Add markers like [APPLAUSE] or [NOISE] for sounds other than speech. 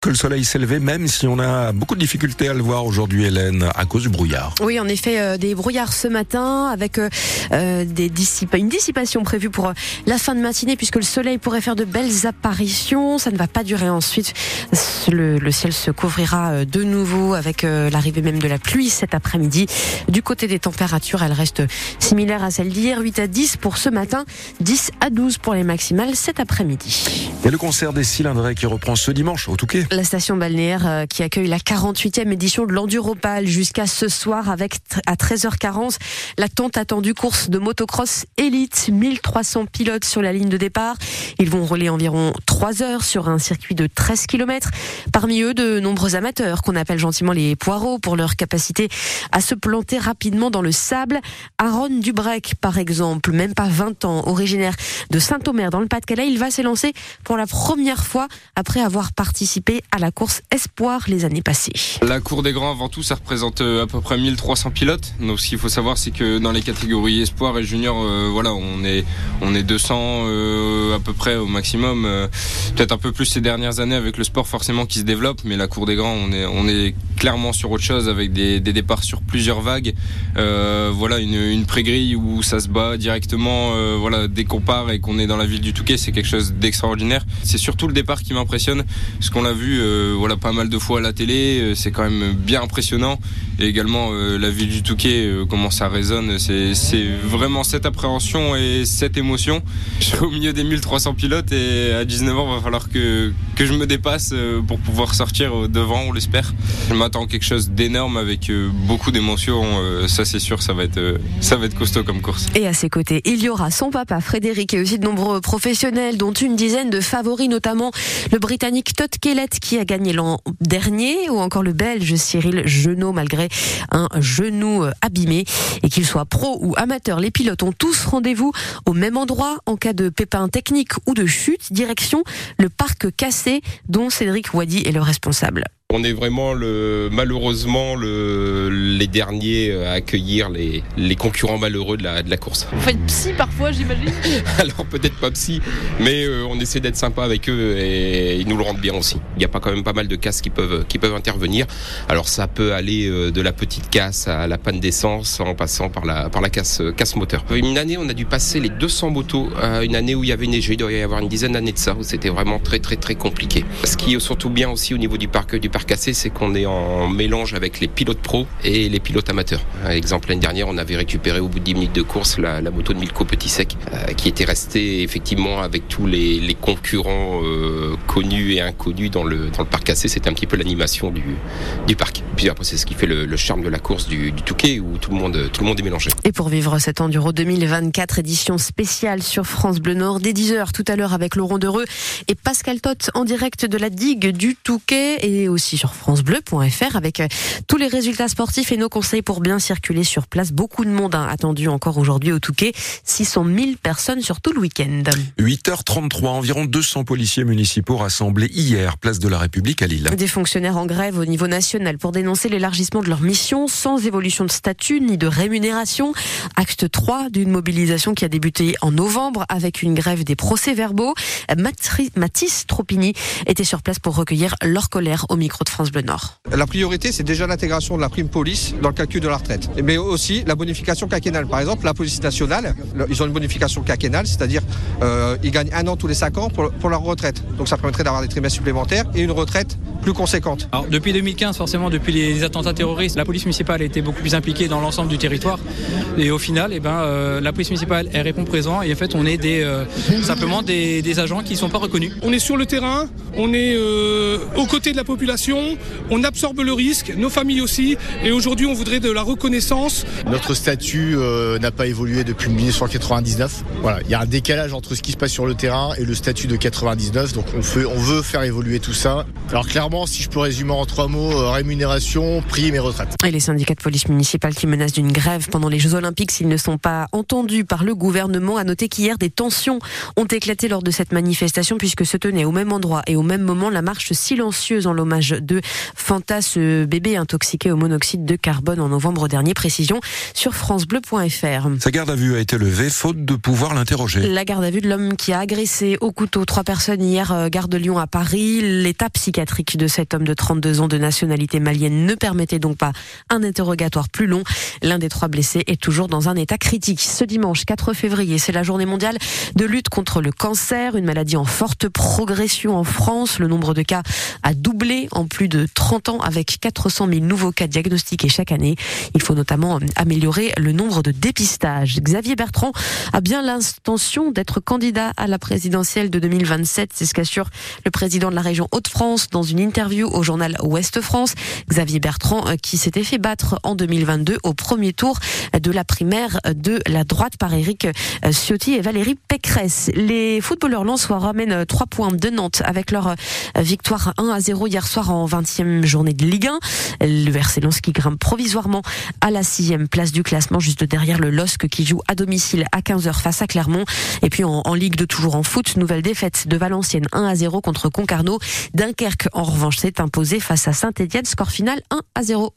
que le soleil levé, même si on a beaucoup de difficultés à le voir aujourd'hui, Hélène, à cause du brouillard. Oui, en effet, euh, des brouillards ce matin avec euh, euh des dissipa une dissipation prévue pour euh, la fin de matinée puisque le soleil pourrait faire de belles apparitions. Ça ne va pas durer ensuite. Le, le ciel se couvrira de nouveau avec l'arrivée même de la pluie cet après-midi. Du côté des températures, elles restent similaires à celles d'hier, 8 à 10 pour ce matin, 10 à 12 pour les maximales cet après-midi. Et le concert des cylindrés qui reprend ce dimanche au Touquet. La station balnéaire euh, qui accueille la 48e édition de l'Enduropal jusqu'à ce soir avec à 13h40 la tant attendue course de motocross élite. 1300 pilotes sur la ligne de départ. Ils vont rouler environ 3 heures sur un circuit de 13 km. Parmi eux, de nombreux amateurs qu'on appelle gentiment les poireaux pour leur capacité à se planter rapidement dans le sable. Aaron Dubrec, par exemple, même pas 20 ans, originaire de Saint-Omer dans le Pas-de-Calais, il va s'élancer pour la première fois après avoir participé à la course Espoir les années passées. La Cour des Grands, avant tout, ça représente euh, à peu près 1300 pilotes. Donc, ce qu'il faut savoir, c'est que dans les catégories Espoir et Junior, euh, voilà, on est, on est 200 euh, à peu près au maximum. Peut-être un peu plus ces dernières années avec le sport forcément qui se développe, mais la Cour des Grands, on est, on est clairement sur autre chose avec des, des départs sur plusieurs vagues. voilà, une, une pré-grille où ça se bat directement. voilà, dès qu'on part et qu'on est dans la ville du Touquet, c'est quelque chose d'extraordinaire. C'est surtout le départ qui m'impressionne, ce qu'on a vu euh, voilà pas mal de fois à la télé. Euh, c'est quand même bien impressionnant. Et également euh, la ville du Touquet, comment ça résonne. C'est vraiment cette appréhension et cette émotion. Je suis au milieu des 1300 pilotes et à 19 ans, il va falloir que, que je me dépasse pour pouvoir sortir devant, on l'espère. Je m'attends quelque chose d'énorme avec beaucoup d'émotions. ça c'est sûr, ça va être ça va être costaud comme course. Et à ses côtés, il y aura son papa Frédéric et aussi de nombreux professionnels, dont une dizaine de favoris, notamment le Britannique Todd Kellett qui a gagné l'an dernier, ou encore le Belge Cyril Genot, malgré un genou euh, abîmé. Et qu'il soit pro ou amateur, les pilotes ont tous rendez-vous au même endroit en cas de pépin technique ou de chute, direction le parc cassé dont Cédric Wadi est le responsable. On est vraiment le, malheureusement le, les derniers à accueillir les, les concurrents malheureux de la, de la course. Vous faites psy parfois, j'imagine? [LAUGHS] Alors peut-être pas psy, mais euh, on essaie d'être sympa avec eux et ils nous le rendent bien aussi. Il y a pas quand même pas mal de casses qui peuvent, qui peuvent intervenir. Alors ça peut aller euh, de la petite casse à la panne d'essence en passant par la, par la casse, casse moteur. Une année, on a dû passer les 200 motos. Une année où il y avait neigé, il doit y avoir une dizaine d'années de ça, où c'était vraiment très très très compliqué. Ce qui est surtout bien aussi au niveau du parc du parc cassé, c'est qu'on est en mélange avec les pilotes pros et les pilotes amateurs. exemple, l'année dernière, on avait récupéré au bout de 10 minutes de course la, moto de Milko Petit Sec, euh, qui était restée effectivement avec tous les, concurrents euh, connus et inconnus dans le, dans le parc cassé. C'était un petit peu l'animation du, du parc. Puis après, c'est ce qui fait le, charme de la course du, du, Touquet, où tout le, monde, tout le monde est mélangé. Et pour vivre cet Enduro 2024, édition spéciale sur France Bleu Nord, dès 10h tout à l'heure avec Laurent Dereux et Pascal Tot en direct de la digue du Touquet et aussi sur francebleu.fr avec euh, tous les résultats sportifs et nos conseils pour bien circuler sur place. Beaucoup de monde a attendu encore aujourd'hui au Touquet. 600 000 personnes sur tout le week-end. 8h33, environ 200 policiers municipaux rassemblés hier, place de la République à Lille. Des fonctionnaires en grève au niveau national pour dénoncer l'élargissement de leur mission sans évolution de statut ni de rémunération. Acte 3 d'une mobilisation qui a débuté en novembre avec une grève des procès-verbaux. Mathis Tropini était sur place pour recueillir leur colère au micro La priorité, c'est déjà l'intégration de la prime police dans le calcul de la retraite. Mais aussi la bonification quinquennale. Par exemple, la police nationale, ils ont une bonification quinquennale, c'est-à-dire euh, ils gagnent un an tous les cinq ans pour leur retraite. Donc ça permettrait d'avoir des trimestres supplémentaires et une retraite plus conséquente. Alors, depuis 2015, forcément, depuis les attentats terroristes, la police municipale a été beaucoup plus impliquée dans l'ensemble du territoire. Et au final, eh ben, euh, la police municipale, elle répond présent. Et en fait, on est des, euh, simplement des, des, agents qui ne sont pas reconnus. On est sur le terrain, on est euh, aux côtés de la population, on absorbe le risque, nos familles aussi. Et aujourd'hui, on voudrait de la reconnaissance. Notre statut n'a pas évolué depuis 1999. Voilà, il y a un décalage entre ce qui se passe sur le terrain et le statut de 99. Donc on, fait, on veut faire évoluer tout ça. Alors clairement, si je peux résumer en trois mots, euh, rémunération, prime et retraite. Et les syndicats de police municipale qui menacent d'une grève pendant les Jeux Olympiques s'ils ne sont pas entendus par le gouvernement. A noter qu'hier, des tensions ont éclaté lors de cette manifestation puisque se tenait au même endroit et au même moment la marche silencieuse en l'hommage de Fantas, bébé intoxiqué au monoxyde de carbone en novembre dernier. Précision sur francebleu.fr. Sa garde à vue a été levée faute de pouvoir l'interroger. La garde à vue de l'homme qui a agressé au couteau trois personnes hier, euh, gare de Lyon à Paris. L'état psychiatrique de cet homme de 32 ans de nationalité malienne ne permettait donc pas un interrogatoire plus long. L'un des trois blessés est toujours dans un état critique. Ce dimanche 4 février, c'est la journée mondiale de lutte contre le cancer, une maladie en forte progression en France. Le nombre de cas a doublé en plus de 30 ans avec 400 000 nouveaux cas diagnostiqués chaque année. Il faut notamment améliorer le nombre de dépistages. Xavier Bertrand a bien l'intention d'être candidat à la présidentielle de 2027. C'est ce qu'assure le président de la région Hauts-de-France dans une interview au journal Ouest France. Xavier Bertrand euh, qui s'était fait battre en 2022 au premier tour de la primaire de la droite par Éric euh, Ciotti et Valérie Pécresse. Les footballeurs lensois ramènent 3 points de Nantes avec leur euh, victoire 1 à 0 hier soir en 20e journée de Ligue 1. Le RC Lens qui grimpe provisoirement à la sixième place du classement juste derrière le LOSC qui joue à domicile à 15h face à Clermont. Et puis en, Ligue de toujours en foot, nouvelle défaite de Valenciennes 1 à 0 contre Concarneau. Dunkerque en revanche s'est imposé face à Saint-Etienne, score final 1 à 0.